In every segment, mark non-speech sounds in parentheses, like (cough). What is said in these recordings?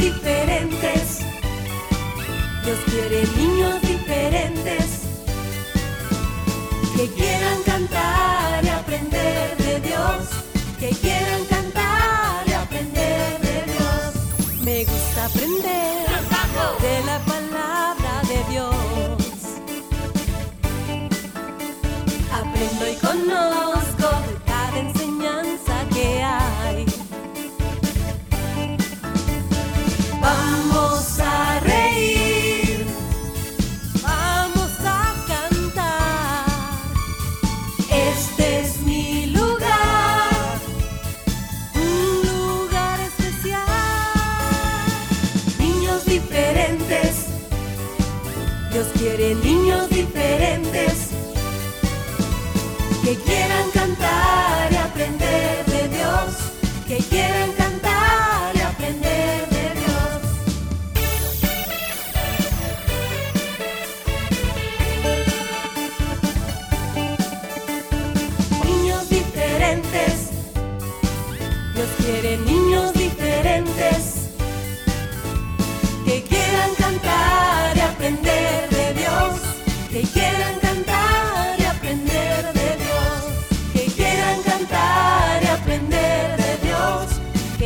diferentes. Dios quiere niños diferentes que quieran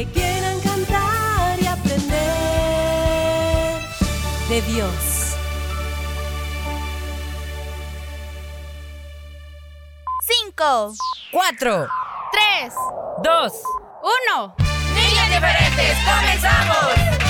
que quieran cantar y aprender de Dios. Cinco, Cuatro, tres, dos, uno. niños diferentes, comenzamos.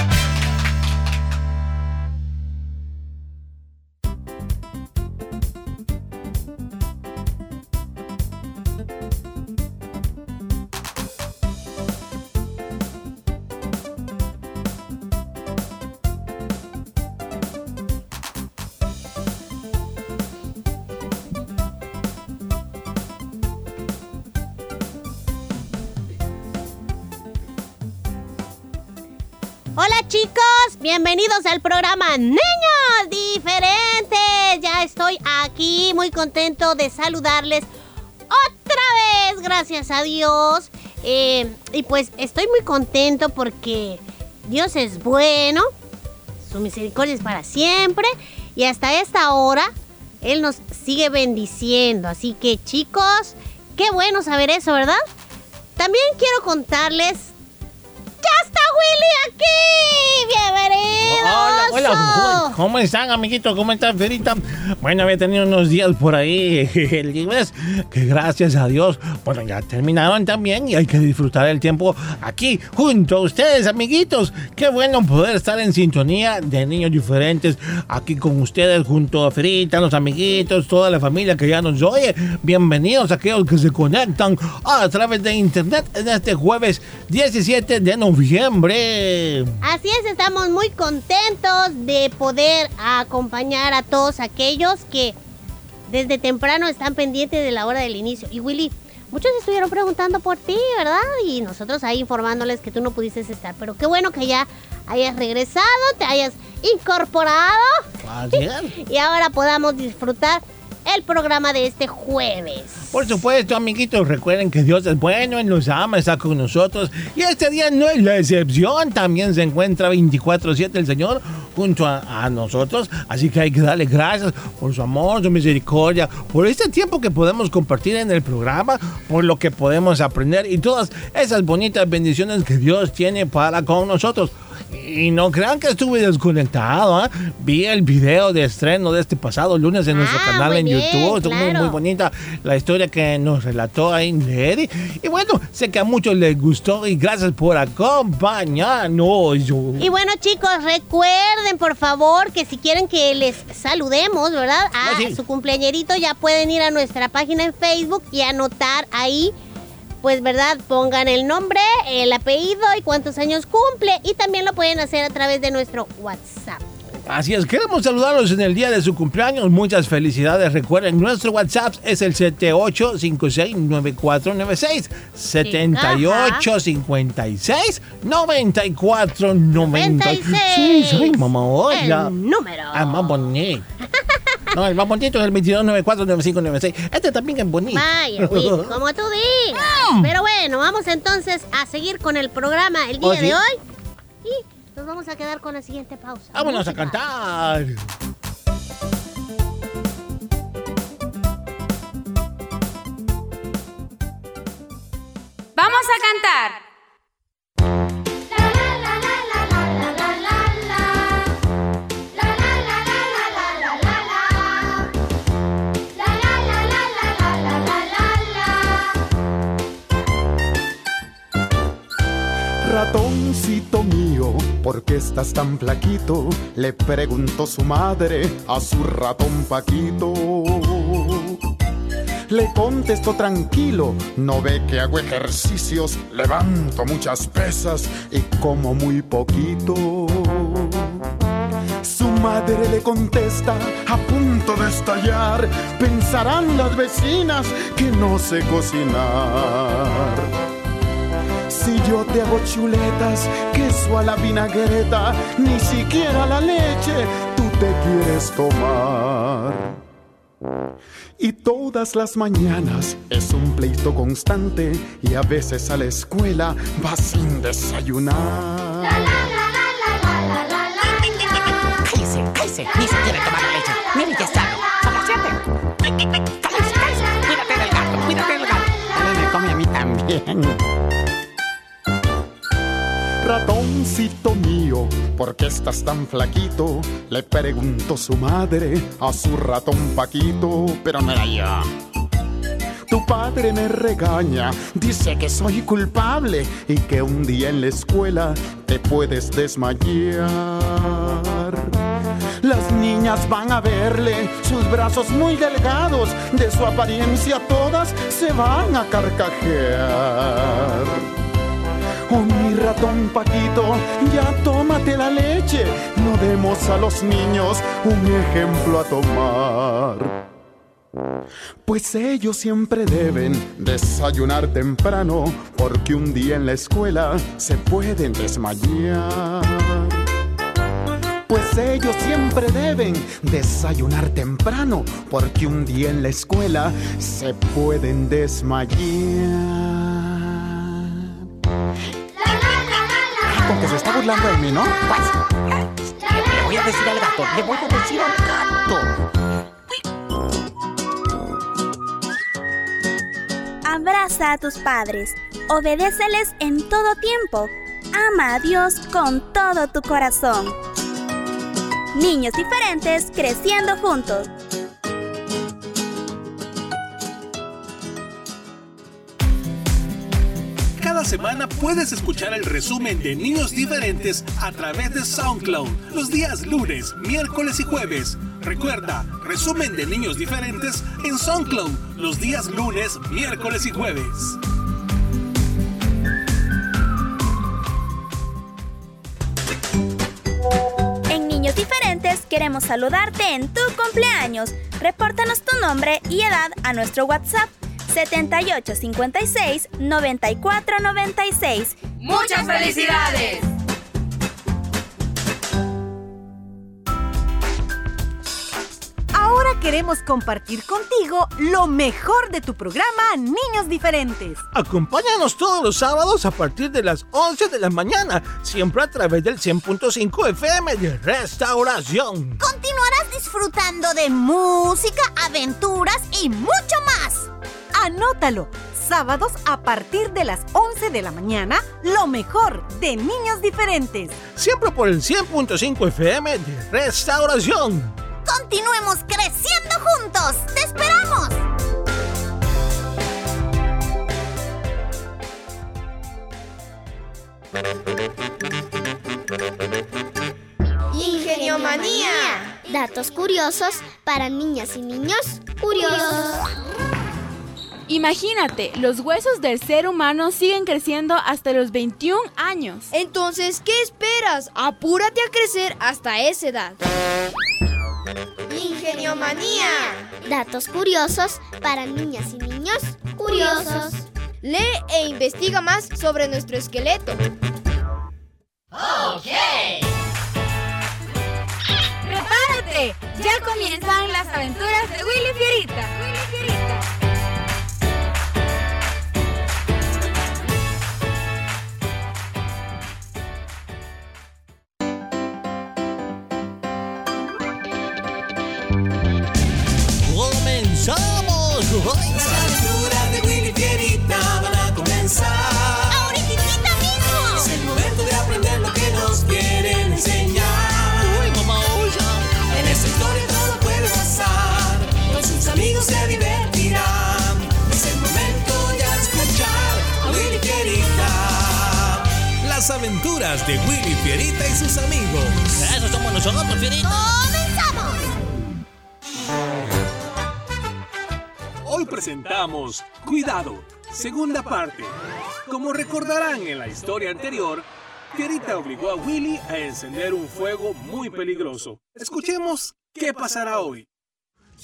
Bienvenidos al programa Niños Diferentes. Ya estoy aquí muy contento de saludarles otra vez, gracias a Dios. Eh, y pues estoy muy contento porque Dios es bueno, su misericordia es para siempre y hasta esta hora Él nos sigue bendiciendo. Así que chicos, qué bueno saber eso, ¿verdad? También quiero contarles ¡Ya está Willy aquí! ¡Bienvenidos! Hola, hola, ¿cómo están, amiguitos? ¿Cómo están, Ferita? Bueno, había tenido unos días por ahí (laughs) libres, que gracias a Dios, bueno, ya terminaron también y hay que disfrutar el tiempo aquí junto a ustedes, amiguitos. Qué bueno poder estar en sintonía de niños diferentes aquí con ustedes, junto a Ferita, los amiguitos, toda la familia que ya nos oye. Bienvenidos a aquellos que se conectan a través de internet en este jueves 17 de noviembre. Así es, estamos muy contentos de poder acompañar a todos aquellos que desde temprano están pendientes de la hora del inicio. Y Willy, muchos estuvieron preguntando por ti, ¿verdad? Y nosotros ahí informándoles que tú no pudiste estar. Pero qué bueno que ya hayas regresado, te hayas incorporado Así es. (laughs) y ahora podamos disfrutar el programa de este jueves. Por supuesto, amiguitos, recuerden que Dios es bueno, Él nos ama, está con nosotros. Y este día no es la excepción. También se encuentra 24-7 el Señor junto a, a nosotros. Así que hay que darle gracias por su amor, su misericordia, por este tiempo que podemos compartir en el programa, por lo que podemos aprender y todas esas bonitas bendiciones que Dios tiene para con nosotros. Y no crean que estuve desconectado, ¿ah? Vi el video de estreno de este pasado lunes en nuestro Ah, canal en bien, YouTube. Estuvo muy, claro. muy bonita la historia que nos relató ahí Lady. Y bueno, sé que a muchos les gustó y gracias por acompañarnos. Y bueno chicos, recuerden por favor que si quieren que les saludemos, ¿verdad? A Ah, sí. su cumpleañerito ya pueden ir a nuestra página en Facebook y anotar ahí, pues verdad, pongan el nombre, el apellido y cuántos años cumple. Y también lo pueden hacer a través de nuestro WhatsApp. Así es, queremos saludarlos en el día de su cumpleaños. Muchas felicidades. Recuerden, nuestro WhatsApp es el 78569496. 78569496. Sí, mamá, hola. El número. Ah, más bonito. No, el más bonito es el 22949596. Este también es bonito. Vaya, (laughs) como tú digas. Pero bueno, vamos entonces a seguir con el programa el día Oh, sí. de hoy. Y Nos vamos a quedar con la siguiente pausa. Vámonos a cantar. Vamos a cantar. Ratoncito mío, ¿por qué estás tan flaquito? Le preguntó su madre a su ratón Paquito. Le contestó tranquilo, no ve que hago ejercicios, levanto muchas pesas y como muy poquito. Su madre le contesta, a punto de estallar, pensarán las vecinas que no sé cocinar. Si yo te hago chuletas, queso a la vinagreta, ni siquiera la leche tú te quieres tomar. Y todas las mañanas es un pleito constante y a veces a la escuela va sin desayunar. Cállese, cállese, ni se quiere tomar la leche. Mire que es tarde. Son las siete. Cállese, cállese. Cuídate del gato, cuídate del gato. También me come a mí también. Ratoncito mío, ¿por qué estás tan flaquito? Le preguntó su madre a su ratón Paquito, pero era yo. Tu padre me regaña, dice que soy culpable y que un día en la escuela te puedes desmayar. Las niñas van a verle, sus brazos muy delgados, de su apariencia todas se van a carcajear. Oh, mi ratón Paquito, ya tómate la leche. No demos a los niños un ejemplo a tomar. Pues ellos siempre deben desayunar temprano, porque un día en la escuela se pueden desmayar. Pues ellos siempre deben desayunar temprano, porque un día en la escuela se pueden desmayar. Que se está burlando de mí, ¿no? Pues, le voy a decir al gato, le voy a decir al gato. Abraza a tus padres, obedéceles en todo tiempo, ama a Dios con todo tu corazón. Niños diferentes creciendo juntos. Semana puedes escuchar el resumen de Niños Diferentes a través de SoundCloud los días lunes, miércoles y jueves. Recuerda, resumen de Niños Diferentes en SoundCloud los días lunes, miércoles y jueves. En Niños Diferentes queremos saludarte en tu cumpleaños. Repórtanos tu nombre y edad a nuestro WhatsApp 7856 9496. ¡Muchas felicidades! Ahora queremos compartir contigo lo mejor de tu programa Niños Diferentes. Acompáñanos todos los sábados a partir de las 11 de la mañana, siempre a través del 100.5 FM de Restauración. Continuarás disfrutando de música, aventuras y mucho más. Anótalo. Sábados a partir de las 11 de la mañana, lo mejor de Niños Diferentes. Siempre por el 100.5 FM de Restauración. Continuemos creciendo juntos. ¡Te esperamos! Ingeniomanía. Datos curiosos para niñas y niños curiosos. Imagínate, los huesos del ser humano siguen creciendo hasta los 21 años. Entonces, ¿qué esperas? Apúrate a crecer hasta esa edad. Ingeniomanía. Datos curiosos para niñas y niños curiosos. Lee e investiga más sobre nuestro esqueleto. Ok. ¡Prepárate! Ya comienzan las aventuras de. Willy Fierita. Aventuras de Willy Fierita y sus amigos. Eso somos nosotros, Fierita. ¡Comenzamos! Hoy presentamos Cuidado, segunda parte. Como recordarán en la historia anterior, Fierita obligó a Willy a encender un fuego muy peligroso. Escuchemos qué pasará hoy.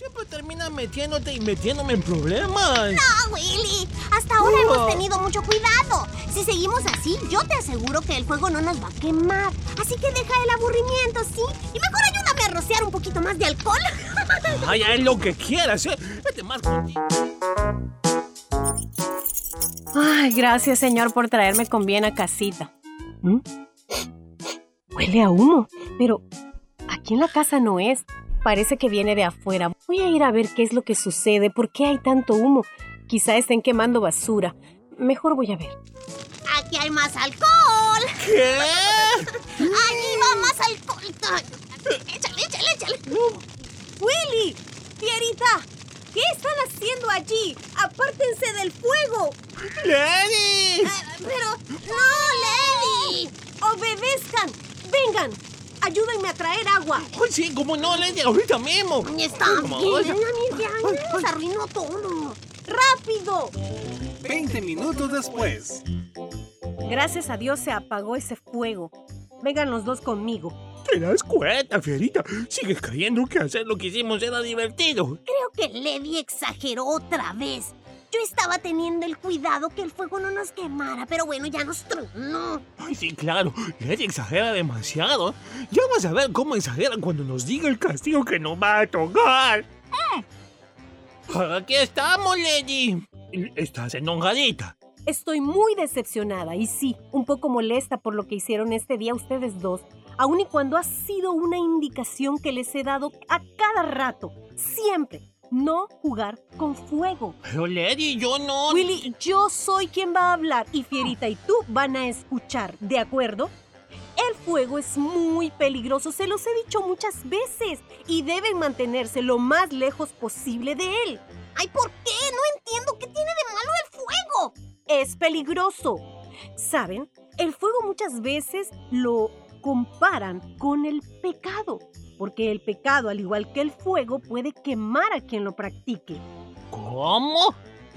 Siempre terminas metiéndote y metiéndome en problemas. No, Willy. Hasta ahora Oh. hemos tenido mucho cuidado. Si seguimos así, yo te aseguro que el fuego no nos va a quemar. Así que deja el aburrimiento, ¿sí? Y mejor ayúdame a rociar un poquito más de alcohol. (laughs) Ay, haz lo que quieras, ¿eh? Vete más contigo. Ay, gracias, señor, por traerme con bien a casita. ¿Mm? Huele a humo, pero aquí en la casa no es. Parece que viene de afuera. Voy a ir a ver qué es lo que sucede, por qué hay tanto humo. Quizá estén quemando basura. Mejor voy a ver. Aquí hay más alcohol. ¿Qué? Allí va más alcohol. Échale, échale, échale. Willy, Fierita, ¿qué están haciendo allí? Apártense del fuego. ¡Lady! Eh, Pero, no, Lady. Obedezcan. Vengan, ayúdenme a traer agua. Pues sí, como no, Lady, ahorita mismo. Está bien, se arruinó todo. ¡Rápido! 20 minutos después. Gracias a Dios se apagó ese fuego. Vengan los dos conmigo. ¿Te das cuenta, Fierita? Sigues creyendo que hacer lo que hicimos era divertido. Creo que Lady exageró otra vez. Yo estaba teniendo el cuidado que el fuego no nos quemara, pero bueno, ya nos tronó. Ay, sí, claro. Lady exagera demasiado. Ya vas a ver cómo exagera cuando nos diga el castigo que nos va a tocar. Mm. Aquí estamos, Lady. Estás enojadita. Estoy muy decepcionada y sí, un poco molesta por lo que hicieron este día ustedes dos, aun y cuando ha sido una indicación que les he dado a cada rato, siempre, no jugar con fuego. Pero, Lady, yo no... Willy, yo soy quien va a hablar y Fierita y tú van a escuchar, ¿de acuerdo? El fuego es muy peligroso, se los he dicho muchas veces, y deben mantenerse lo más lejos posible de él. Ay, ¿por qué? No entiendo qué tiene de malo el fuego. Es peligroso. ¿Saben? El fuego muchas veces lo comparan con el pecado, porque el pecado, al igual que el fuego, puede quemar a quien lo practique. ¿Cómo?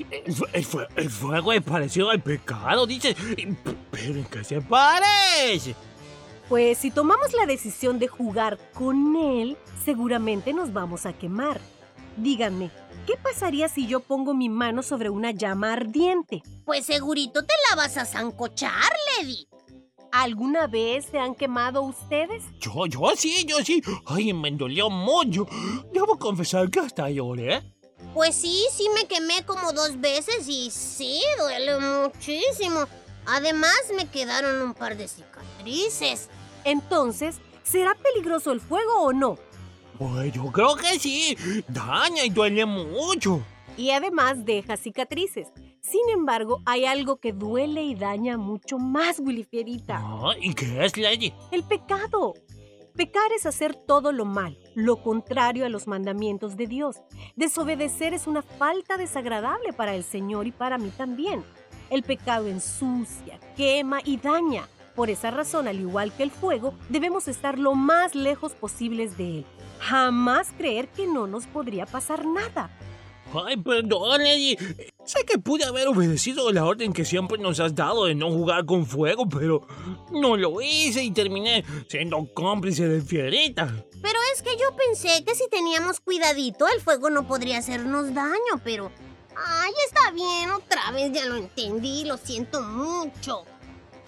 El, fu- el fu- el fuego es parecido al pecado, dices. ¿Pero en qué se parece? Pues si tomamos la decisión de jugar con él, seguramente nos vamos a quemar. Díganme, ¿qué pasaría si yo pongo mi mano sobre una llama ardiente? Pues segurito te la vas a zancochar, Lady. ¿Alguna vez se han quemado ustedes? Yo, yo sí, yo sí. Ay, me dolió mucho. Debo confesar que hasta lloré. Pues sí, sí me quemé como dos veces y sí, duele muchísimo. Además, me quedaron un par de cicatrices. Entonces, ¿será peligroso el fuego o no? Pues yo creo que sí. Daña y duele mucho. Y además deja cicatrices. Sin embargo, hay algo que duele y daña mucho más, Willy Fierita. Ah, ¿Y qué es, Lady? El pecado. Pecar es hacer todo lo malo, lo contrario a los mandamientos de Dios. Desobedecer es una falta desagradable para el Señor y para mí también. El pecado ensucia, quema y daña. Por esa razón, al igual que el fuego, debemos estar lo más lejos posibles de él. Jamás creer que no nos podría pasar nada. Ay, perdón, Lady. Sé que pude haber obedecido la orden que siempre nos has dado de no jugar con fuego, pero no lo hice y terminé siendo cómplice de Fierita. Pero es que yo pensé que si teníamos cuidadito, el fuego no podría hacernos daño, pero... Ay, está bien, otra vez ya lo entendí, lo siento mucho.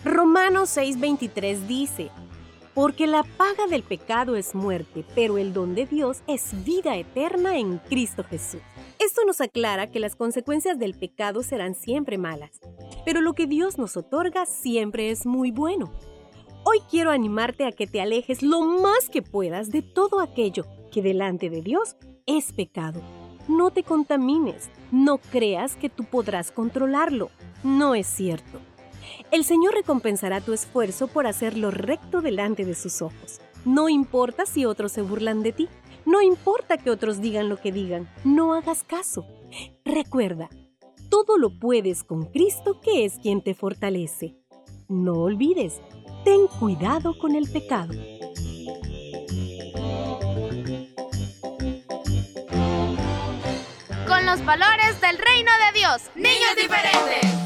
Romanos 6:23 dice, porque la paga del pecado es muerte, pero el don de Dios es vida eterna en Cristo Jesús. Esto nos aclara que las consecuencias del pecado serán siempre malas, pero lo que Dios nos otorga siempre es muy bueno. Hoy quiero animarte a que te alejes lo más que puedas de todo aquello que delante de Dios es pecado. No te contamines. No creas que tú podrás controlarlo. No es cierto. El Señor recompensará tu esfuerzo por hacerlo recto delante de sus ojos. No importa si otros se burlan de ti. No importa que otros digan lo que digan. No hagas caso. Recuerda, todo lo puedes con Cristo que es quien te fortalece. No olvides, ten cuidado con el pecado. Con los valores del reino de Dios, niños diferentes.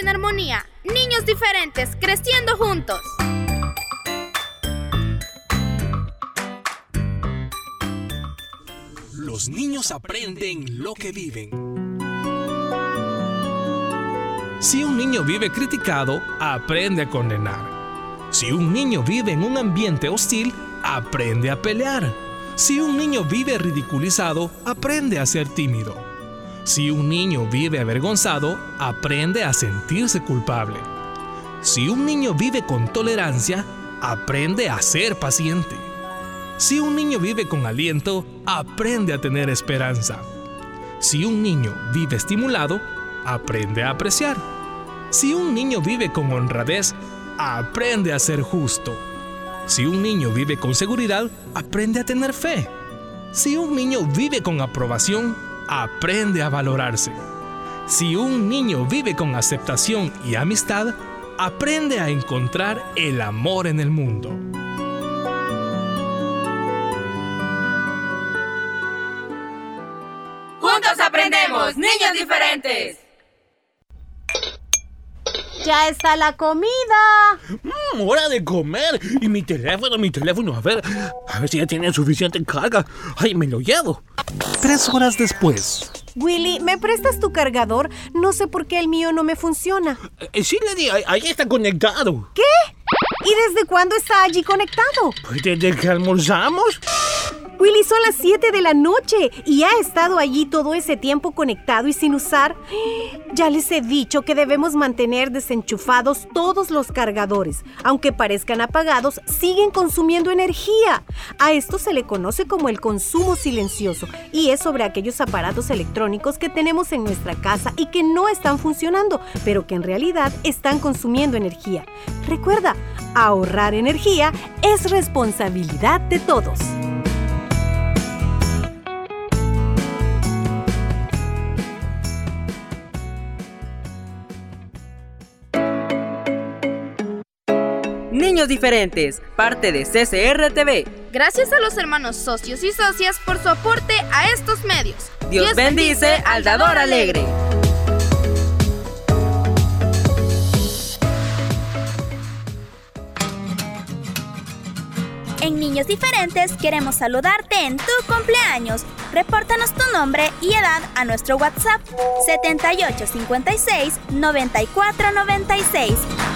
En armonía, niños diferentes, creciendo juntos. Los niños aprenden lo que viven. Si un niño vive criticado, aprende a condenar. Si un niño vive en un ambiente hostil, aprende a pelear. Si un niño vive ridiculizado, aprende a ser tímido. Si un niño vive avergonzado, aprende a sentirse culpable. Si un niño vive con tolerancia, aprende a ser paciente. Si un niño vive con aliento, aprende a tener esperanza. Si un niño vive estimulado, aprende a apreciar. Si un niño vive con honradez, aprende a ser justo. Si un niño vive con seguridad, aprende a tener fe. Si un niño vive con aprobación, aprende a valorarse. Si un niño vive con aceptación y amistad, aprende a encontrar el amor en el mundo. Juntos aprendemos, niños diferentes. Ya está la comida. Mm, hora de comer. Y mi teléfono, mi teléfono. A ver, a ver si ya tiene suficiente carga. Ay, me lo llevo. Tres horas después. Willy, ¿me prestas tu cargador? No sé por qué el mío no me funciona. Eh, sí, Lady, ahí, ahí está conectado. ¿Qué? ¿Y desde cuándo está allí conectado? Pues desde que almorzamos. Willy, son las 7 de la noche y ha estado allí todo ese tiempo conectado y sin usar. Ya les he dicho que debemos mantener desenchufados todos los cargadores. Aunque parezcan apagados, siguen consumiendo energía. A esto se le conoce como el consumo silencioso y es sobre aquellos aparatos electrónicos que tenemos en nuestra casa y que no están funcionando, pero que en realidad están consumiendo energía. Recuerda, ahorrar energía es responsabilidad de todos. Niños Diferentes, parte de CCR TV. Gracias a los hermanos socios y socias por su aporte a estos medios. Dios, bendice al dador alegre. En Niños Diferentes queremos saludarte en tu cumpleaños. Repórtanos tu nombre y edad a nuestro WhatsApp 7856 9496.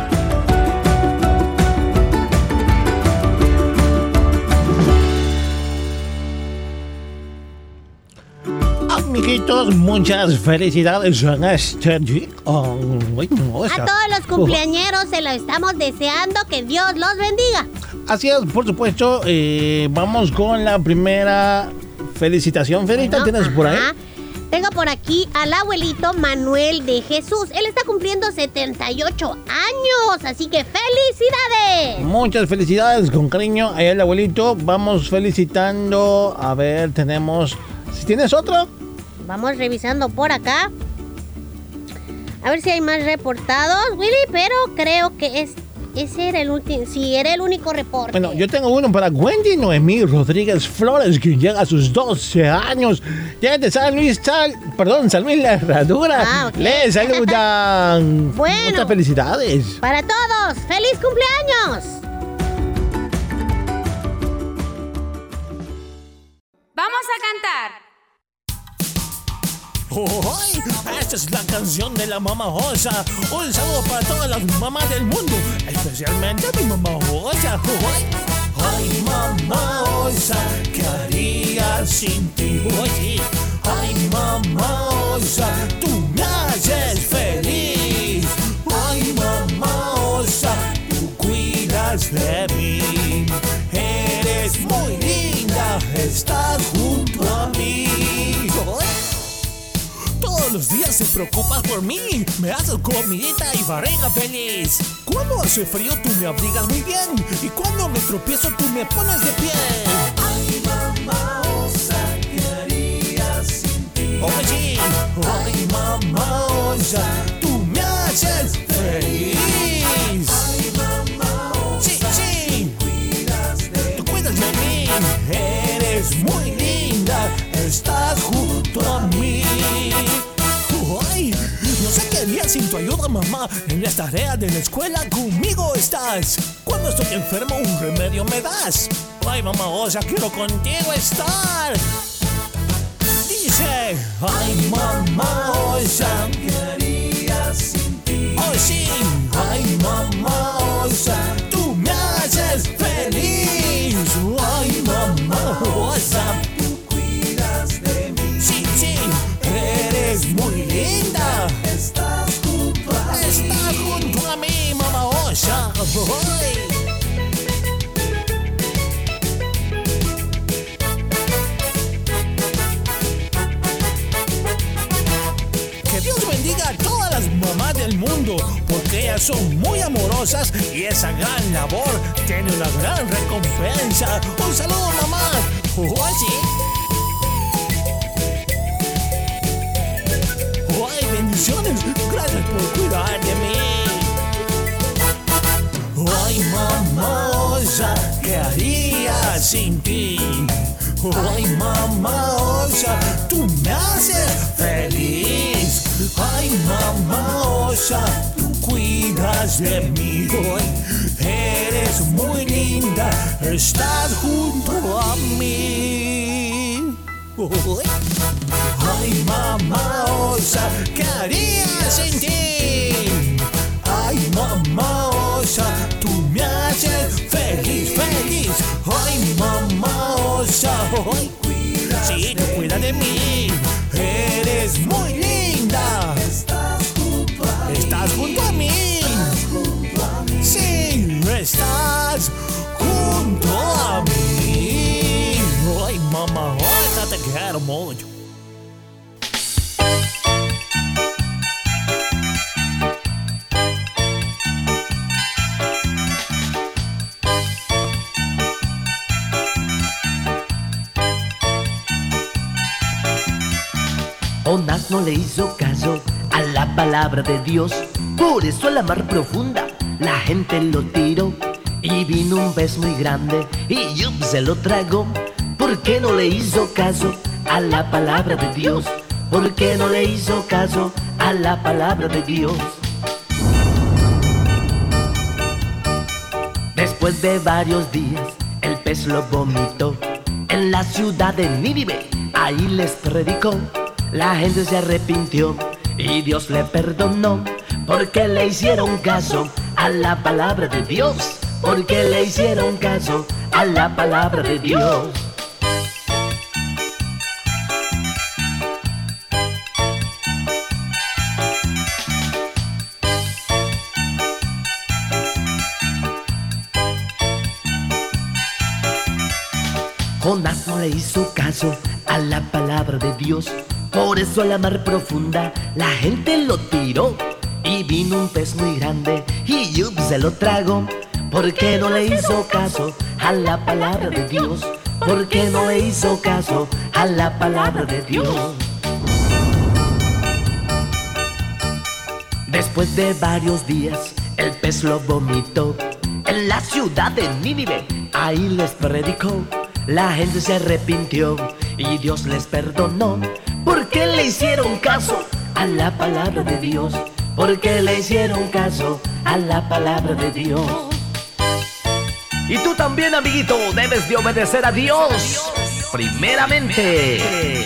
Amiguitos, muchas felicidades en este día. No, A todos los cumpleañeros se lo estamos deseando que Dios los bendiga. Así es, por supuesto. eh, vamos con la primera felicitación. Ferita, Bueno, ¿tienes por ahí? ajá. Tengo por aquí al abuelito Manuel de Jesús. Él está cumpliendo 78 años, así que felicidades. Muchas felicidades, con cariño. Ahí el abuelito. Vamos felicitando. A ver, tenemos. Si tienes otro. Vamos revisando por acá. A ver si hay más reportados, Willy, pero creo que es ese era el último, sí, era el único reporte. Bueno, yo tengo uno para Wendy Noemí Rodríguez Flores, que llega a sus 12 años. Ya de San Luis, Sal, perdón, San Luis La Herradura. Ah, ok. Le (laughs) saludan. Bueno. Muchas felicidades. Para todos, feliz cumpleaños. Vamos a cantar. ¡Ay! Esta es la canción de la mamá Osa. Un saludo para todas las mamás del mundo, especialmente mi mamá Osa. ¡Ay! Ay, mamá Osa, ¿qué haría sin ti? Oye, ay, mamá Osa, tú me haces feliz. Ay, mamá Osa, tú cuidas de mí. Eres muy linda, estás Todos los días se preocupas por mí. Me haces comidita y barriga feliz. Cuando hace frío tú me abrigas muy bien. Y cuando me tropiezo tú me pones de pie. Ay, mamá, osa, ¿qué haría sin ti? Oye, ay, mamá, osa, tú me haces feliz. Ay, mamá, sí, sí. Tú cuidas de mí. Eres muy linda. Estás sin tu ayuda, mamá. En las tareas de la escuela conmigo estás. Cuando estoy enfermo, un remedio me das. Ay, mamá, osa, quiero contigo estar. Dice, ay, mamá, osa, ¿qué haría sin ti? Oh, sí, ay, mamá, tú Que Dios bendiga a todas las mamás del mundo, porque Ellas son muy amorosas y esa gran labor tiene una gran recompensa. Un saludo, mamá. ¿Oh, sí? ¡Ay, bendiciones! Gracias por cuidar de mí. Ay, mamosa, ¿qué haría sin ti? Ay, mamosa, tú me haces feliz. Ay, mamosa, tú cuidas de mí hoy. Eres muy linda, estás junto a mí. Ay, mamá osa, ¿qué haría sin ti? Osa, tú me haces feliz, feliz. Ay, mamá osa, ay, sí, tú cuida de mí. Eres muy linda. Estás junto a mí. Estás junto a mí. Sí, estás junto a mí. Ay, mamá osa, te quiero mucho. Jonás no le hizo caso a la palabra de Dios, por eso a la mar profunda la gente lo tiró. Y vino un pez muy grande y yup, se lo tragó. ¿Por qué no le hizo caso a la palabra de Dios? ¿Por qué no le hizo caso a la palabra de Dios? Después de varios días, el pez lo vomitó en la ciudad de Nínive. Ahí les predicó, la gente se arrepintió y Dios le perdonó porque le hicieron caso a la palabra de Dios. Porque le hicieron caso a la palabra de Dios. Jonás no le hizo caso a la palabra de Dios. A la mar profunda la gente lo tiró. Y vino un pez muy grande y yup, se lo tragó. ¿Por qué no le hizo caso a la palabra de Dios? ¿Por qué no le hizo caso a la palabra de Dios? Después de varios días, el pez lo vomitó en la ciudad de Nínive. Ahí les predicó, la gente se arrepintió y Dios les perdonó. ¿Por qué le hicieron caso a la palabra de Dios? ¿Por qué le hicieron caso a la palabra de Dios? Y tú también, amiguito, debes de obedecer a Dios. Primeramente.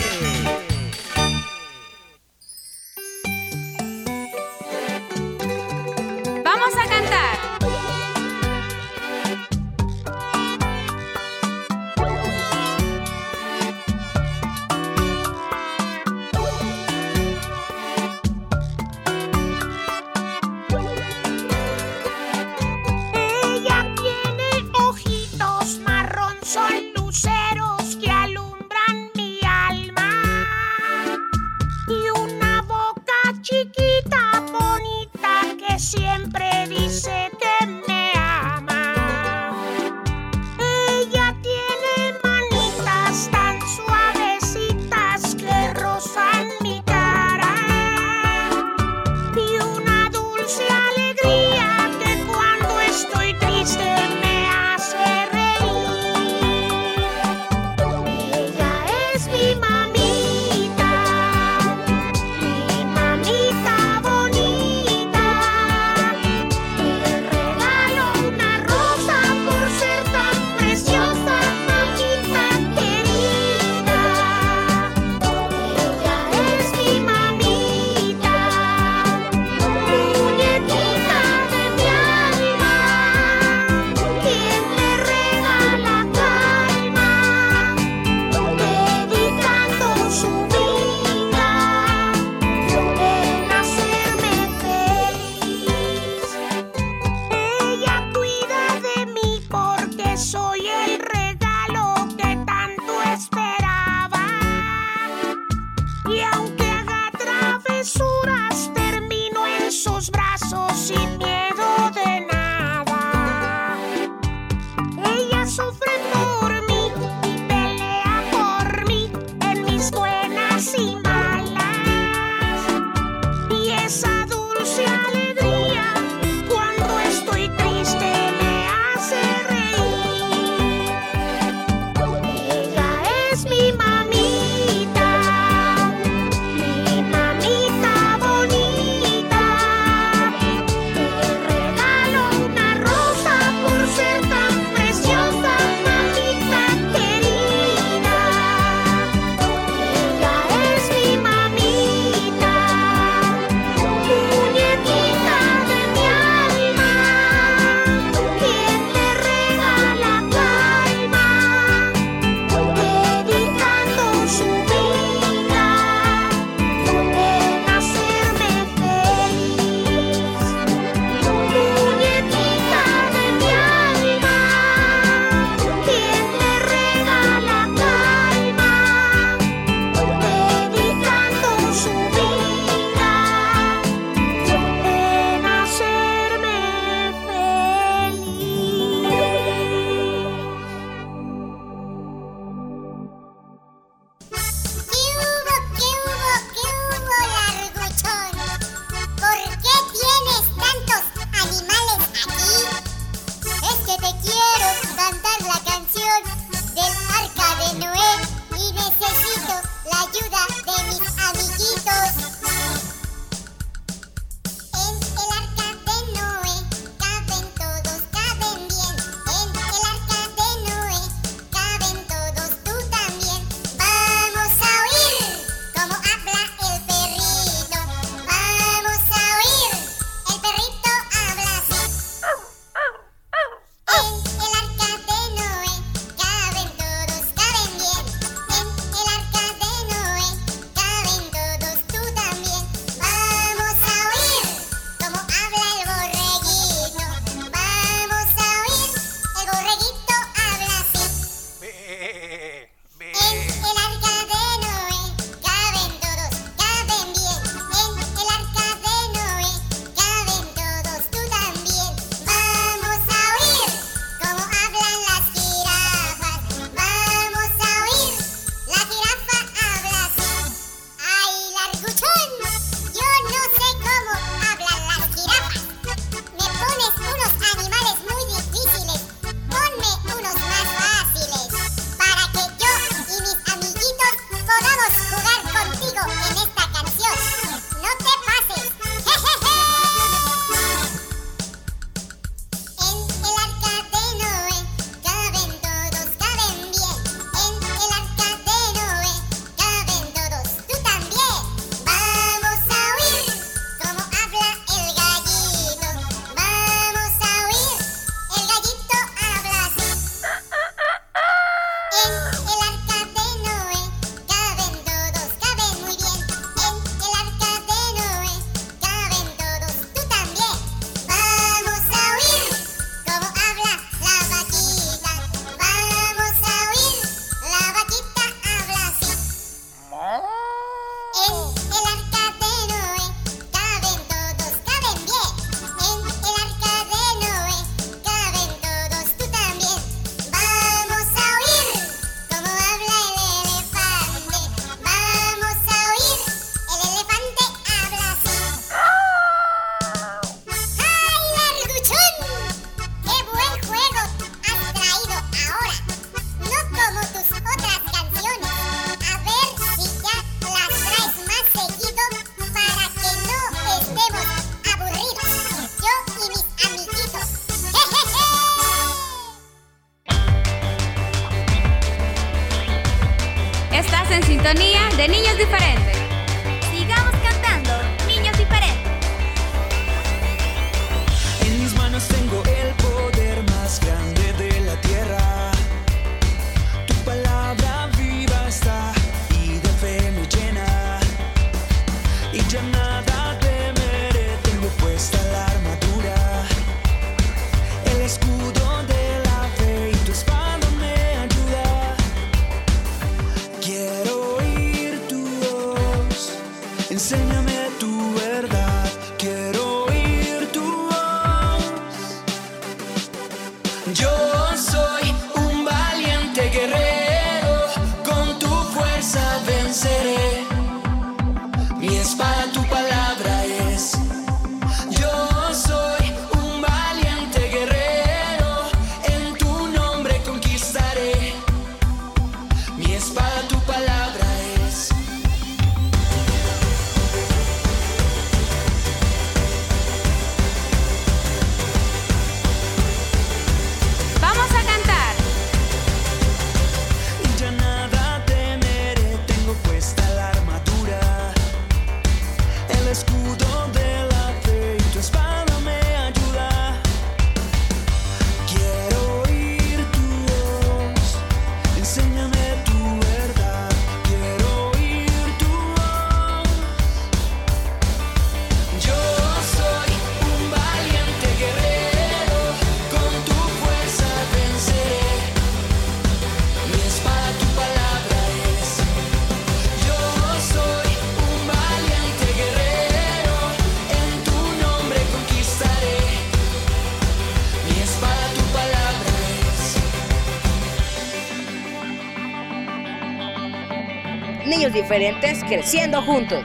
Diferentes creciendo juntos.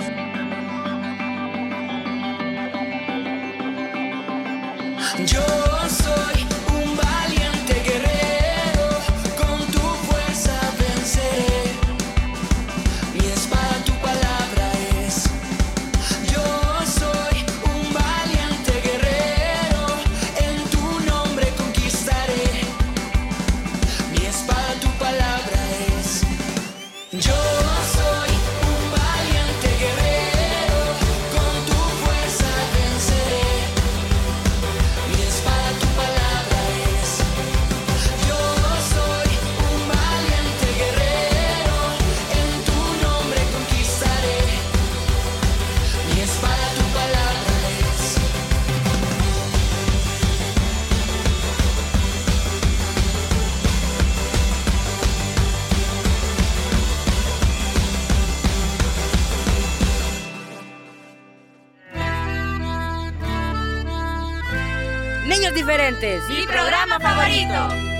Mi programa favorito.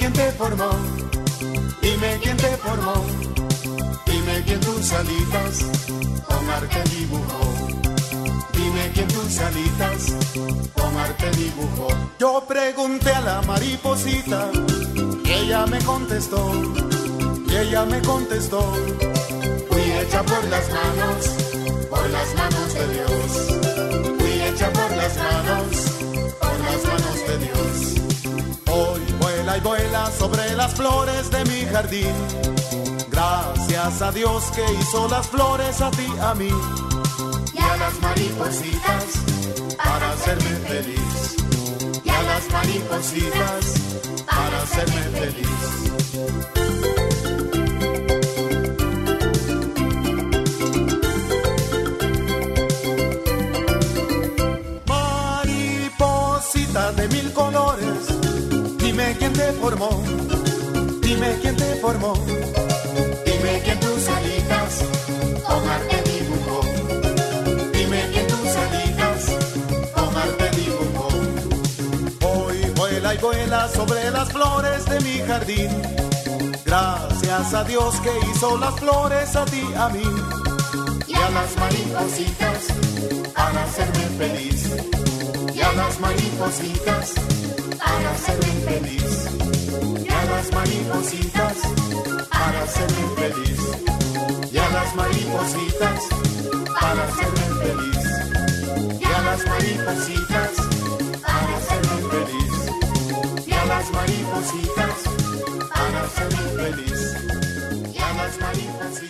quién te formó. Dime quién te formó. Dime quién tus alitas con arte dibujó. Dime quién tus alitas con arte dibujó. Yo pregunté a la mariposita y ella me contestó. Y ella me contestó. Fui hecha por las manos, por las manos de Dios. Sobre las flores de mi jardín. Gracias a Dios que hizo las flores a ti, a mí y a las maripositas para hacerme feliz. Y a las maripositas para hacerme feliz. Te formó, dime quién te formó, dime quién tus alitas con arte dibujó. Dime quién tus alitas con arte dibujó. Hoy vuela y vuela sobre las flores de mi jardín. Gracias a Dios que hizo las flores a ti, a mí. Y a las maripositas para hacerme feliz. Y a las maripositas para hacerme feliz. Maripositas para hacerme feliz. Y a las maripositas para hacerme feliz. Y a las maripositas para hacerme feliz. Y a las maripositas para hacerme feliz. Y a las maripositas.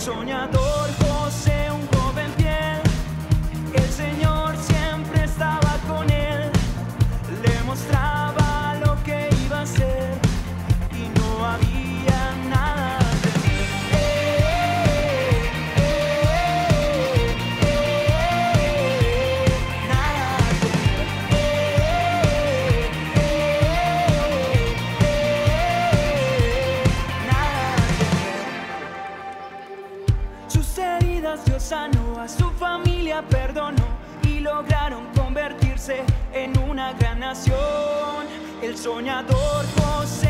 El sanó, a su familia perdonó y lograron convertirse en una gran nación. El soñador José,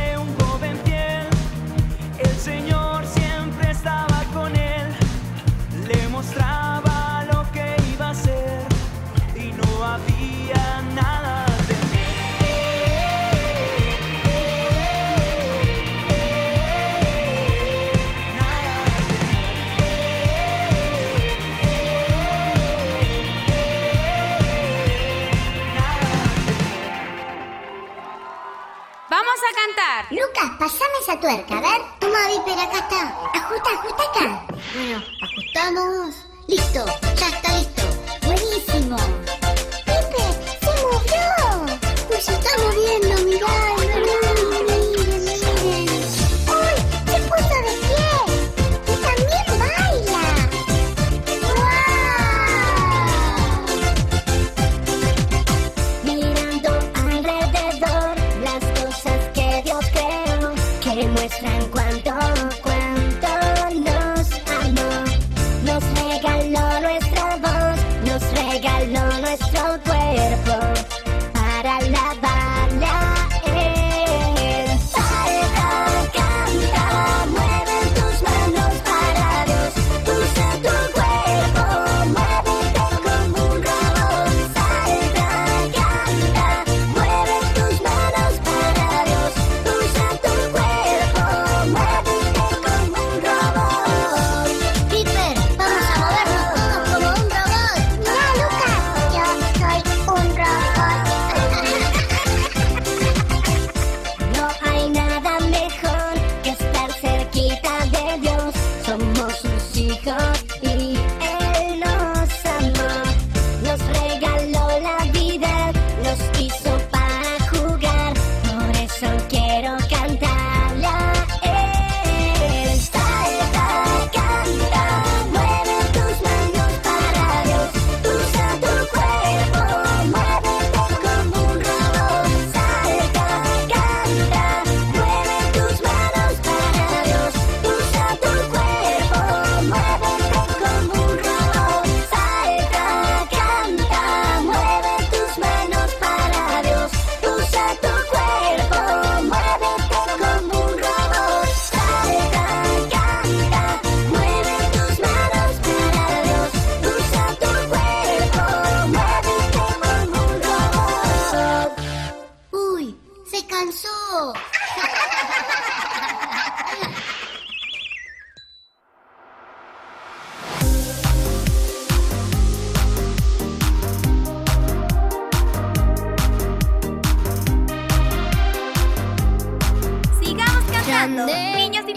Lucas, pasame esa tuerca, a ver. Toma, Viper, acá está. Ajusta, ajusta acá. Bueno, ajustamos. Listo, ya está listo. Buenísimo. Viper, se movió. Pues se está moviendo, mirá.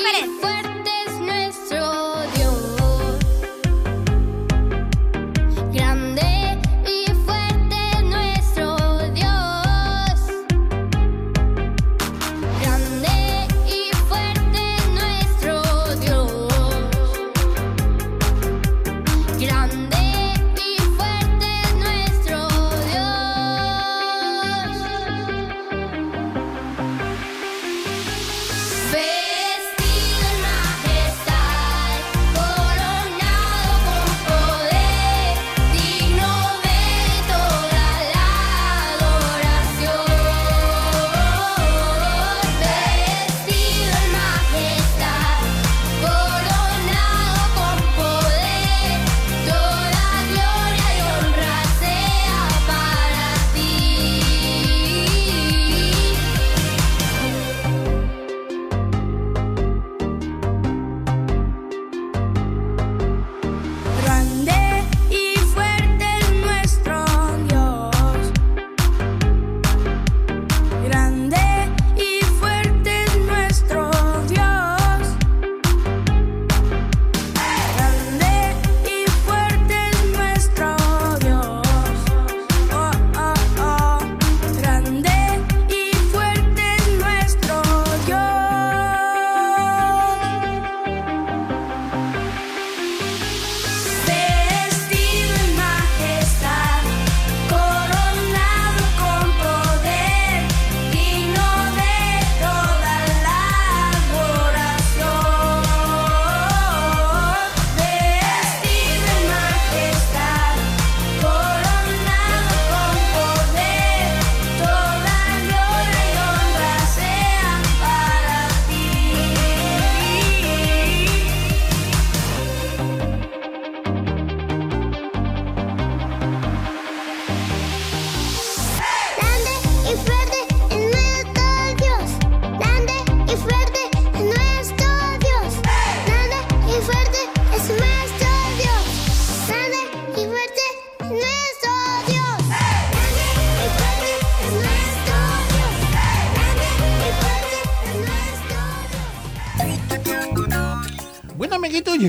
Pérez.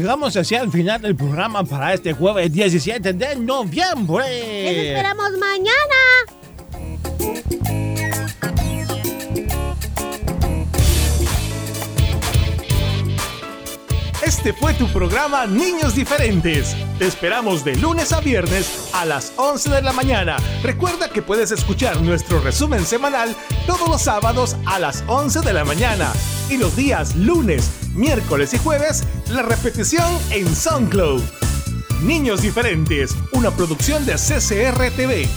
Llegamos hacia el final del programa para este jueves 17 de noviembre. Les esperamos mañana. Este fue tu programa Niños Diferentes. Te esperamos de lunes a viernes a las 11 de la mañana. Recuerda que puedes escuchar nuestro resumen semanal todos los sábados a las 11 de la mañana. Y los días lunes, miércoles y jueves, la repetición en SoundCloud. Niños Diferentes, una producción de CCR TV.